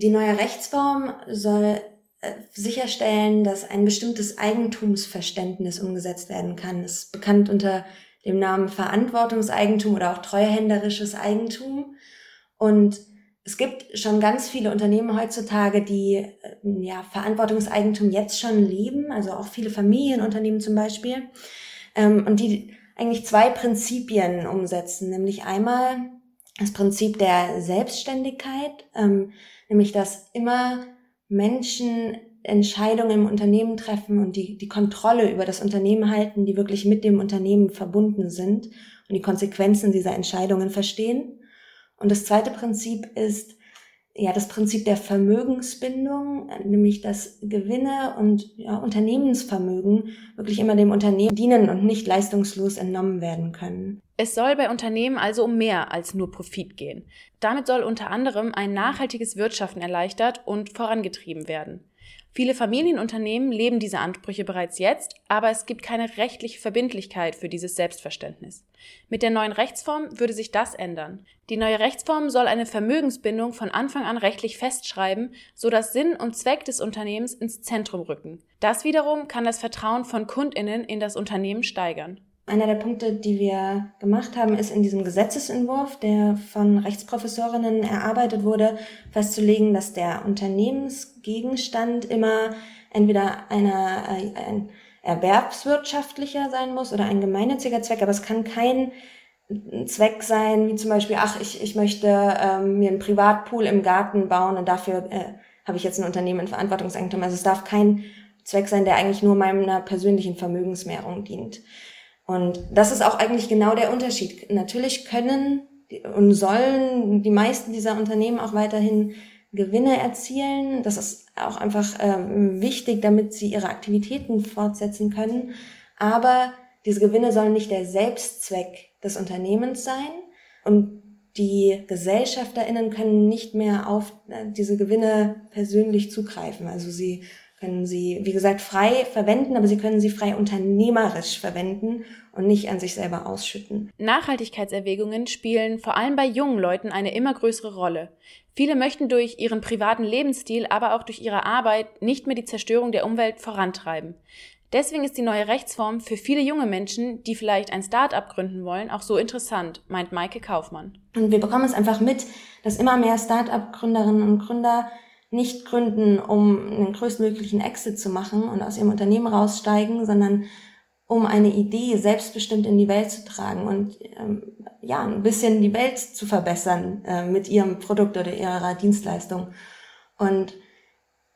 Die neue Rechtsform soll äh, sicherstellen, dass ein bestimmtes Eigentumsverständnis umgesetzt werden kann. Das ist bekannt unter dem Namen Verantwortungseigentum oder auch treuhänderisches Eigentum. Und es gibt schon ganz viele Unternehmen heutzutage, die äh, ja, Verantwortungseigentum jetzt schon leben, also auch viele Familienunternehmen zum Beispiel, ähm, und die eigentlich zwei Prinzipien umsetzen, nämlich einmal das Prinzip der Selbstständigkeit, ähm, nämlich dass immer Menschen Entscheidungen im Unternehmen treffen und die, die Kontrolle über das Unternehmen halten, die wirklich mit dem Unternehmen verbunden sind und die Konsequenzen dieser Entscheidungen verstehen. Und das zweite Prinzip ist ja das Prinzip der Vermögensbindung, nämlich dass Gewinne und ja, Unternehmensvermögen wirklich immer dem Unternehmen dienen und nicht leistungslos entnommen werden können. Es soll bei Unternehmen also um mehr als nur Profit gehen. Damit soll unter anderem ein nachhaltiges Wirtschaften erleichtert und vorangetrieben werden. Viele Familienunternehmen leben diese Ansprüche bereits jetzt, aber es gibt keine rechtliche Verbindlichkeit für dieses Selbstverständnis. Mit der neuen Rechtsform würde sich das ändern. Die neue Rechtsform soll eine Vermögensbindung von Anfang an rechtlich festschreiben, so dass Sinn und Zweck des Unternehmens ins Zentrum rücken. Das wiederum kann das Vertrauen von Kundinnen in das Unternehmen steigern. Einer der Punkte, die wir gemacht haben, ist in diesem Gesetzesentwurf, der von Rechtsprofessorinnen erarbeitet wurde, festzulegen, dass der Unternehmensgegenstand immer entweder einer, ein erwerbswirtschaftlicher sein muss oder ein gemeinnütziger Zweck, aber es kann kein Zweck sein, wie zum Beispiel, ach, ich, ich möchte ähm, mir einen Privatpool im Garten bauen und dafür äh, habe ich jetzt ein Unternehmen in Verantwortungseigentum. Also es darf kein Zweck sein, der eigentlich nur meiner persönlichen Vermögensmehrung dient. Und das ist auch eigentlich genau der Unterschied. Natürlich können und sollen die meisten dieser Unternehmen auch weiterhin Gewinne erzielen. Das ist auch einfach ähm, wichtig, damit sie ihre Aktivitäten fortsetzen können. Aber diese Gewinne sollen nicht der Selbstzweck des Unternehmens sein. Und die GesellschafterInnen können nicht mehr auf äh, diese Gewinne persönlich zugreifen. Also sie können sie, wie gesagt, frei verwenden, aber sie können sie frei unternehmerisch verwenden und nicht an sich selber ausschütten. Nachhaltigkeitserwägungen spielen vor allem bei jungen Leuten eine immer größere Rolle. Viele möchten durch ihren privaten Lebensstil, aber auch durch ihre Arbeit nicht mehr die Zerstörung der Umwelt vorantreiben. Deswegen ist die neue Rechtsform für viele junge Menschen, die vielleicht ein Start-up gründen wollen, auch so interessant, meint Maike Kaufmann. Und wir bekommen es einfach mit, dass immer mehr Start-up-Gründerinnen und Gründer nicht gründen, um einen größtmöglichen Exit zu machen und aus ihrem Unternehmen raussteigen, sondern um eine Idee selbstbestimmt in die Welt zu tragen und ähm, ja, ein bisschen die Welt zu verbessern äh, mit ihrem Produkt oder ihrer Dienstleistung. Und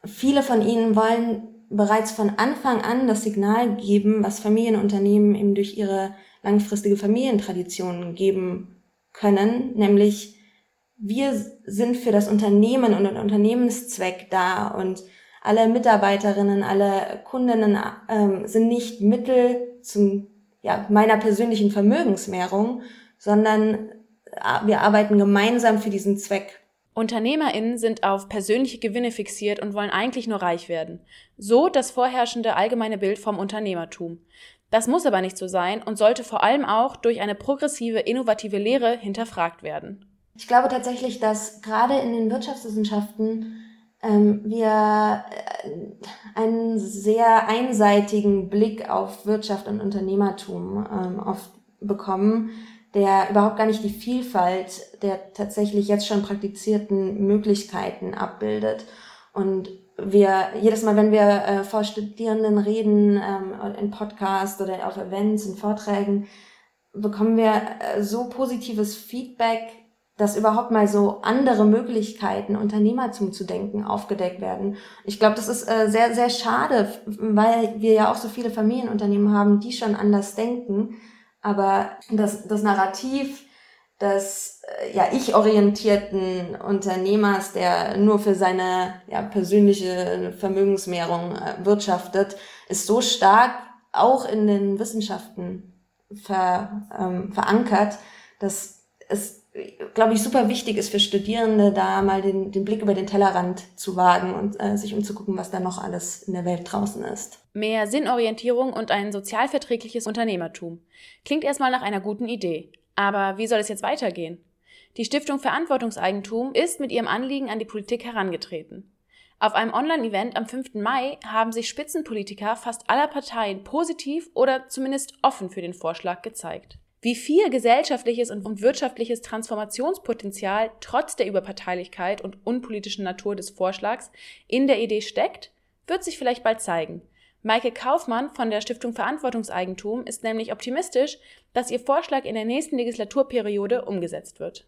viele von ihnen wollen bereits von Anfang an das Signal geben, was Familienunternehmen eben durch ihre langfristige Familientradition geben können, nämlich wir sind für das Unternehmen und den Unternehmenszweck da und alle Mitarbeiterinnen, alle Kundinnen ähm, sind nicht Mittel zum ja, meiner persönlichen Vermögensmehrung, sondern äh, wir arbeiten gemeinsam für diesen Zweck. UnternehmerInnen sind auf persönliche Gewinne fixiert und wollen eigentlich nur reich werden. So das vorherrschende allgemeine Bild vom Unternehmertum. Das muss aber nicht so sein und sollte vor allem auch durch eine progressive, innovative Lehre hinterfragt werden. Ich glaube tatsächlich, dass gerade in den Wirtschaftswissenschaften ähm, wir äh, einen sehr einseitigen Blick auf Wirtschaft und Unternehmertum ähm, oft bekommen, der überhaupt gar nicht die Vielfalt der tatsächlich jetzt schon praktizierten Möglichkeiten abbildet. Und wir jedes Mal, wenn wir äh, vor Studierenden reden, ähm, in Podcasts oder auf Events, in Vorträgen, bekommen wir äh, so positives Feedback dass überhaupt mal so andere Möglichkeiten, Unternehmertum zu denken, aufgedeckt werden. Ich glaube, das ist äh, sehr, sehr schade, weil wir ja auch so viele Familienunternehmen haben, die schon anders denken. Aber das, das Narrativ des äh, ja, ich-orientierten Unternehmers, der nur für seine ja, persönliche Vermögensmehrung äh, wirtschaftet, ist so stark auch in den Wissenschaften ver, ähm, verankert, dass es glaube ich, super wichtig ist für Studierende, da mal den, den Blick über den Tellerrand zu wagen und äh, sich umzugucken, was da noch alles in der Welt draußen ist. Mehr Sinnorientierung und ein sozialverträgliches Unternehmertum. Klingt erstmal nach einer guten Idee. Aber wie soll es jetzt weitergehen? Die Stiftung Verantwortungseigentum ist mit ihrem Anliegen an die Politik herangetreten. Auf einem Online-Event am 5. Mai haben sich Spitzenpolitiker fast aller Parteien positiv oder zumindest offen für den Vorschlag gezeigt. Wie viel gesellschaftliches und wirtschaftliches Transformationspotenzial trotz der Überparteilichkeit und unpolitischen Natur des Vorschlags in der Idee steckt, wird sich vielleicht bald zeigen. Maike Kaufmann von der Stiftung Verantwortungseigentum ist nämlich optimistisch, dass ihr Vorschlag in der nächsten Legislaturperiode umgesetzt wird.